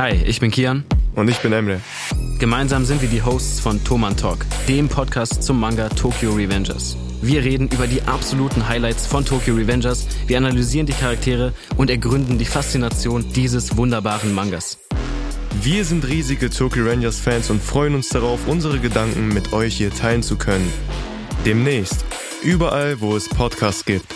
Hi, ich bin Kian. Und ich bin Emre. Gemeinsam sind wir die Hosts von Toman Talk, dem Podcast zum Manga Tokyo Revengers. Wir reden über die absoluten Highlights von Tokyo Revengers, wir analysieren die Charaktere und ergründen die Faszination dieses wunderbaren Mangas. Wir sind riesige Tokyo Rangers Fans und freuen uns darauf, unsere Gedanken mit euch hier teilen zu können. Demnächst, überall, wo es Podcasts gibt.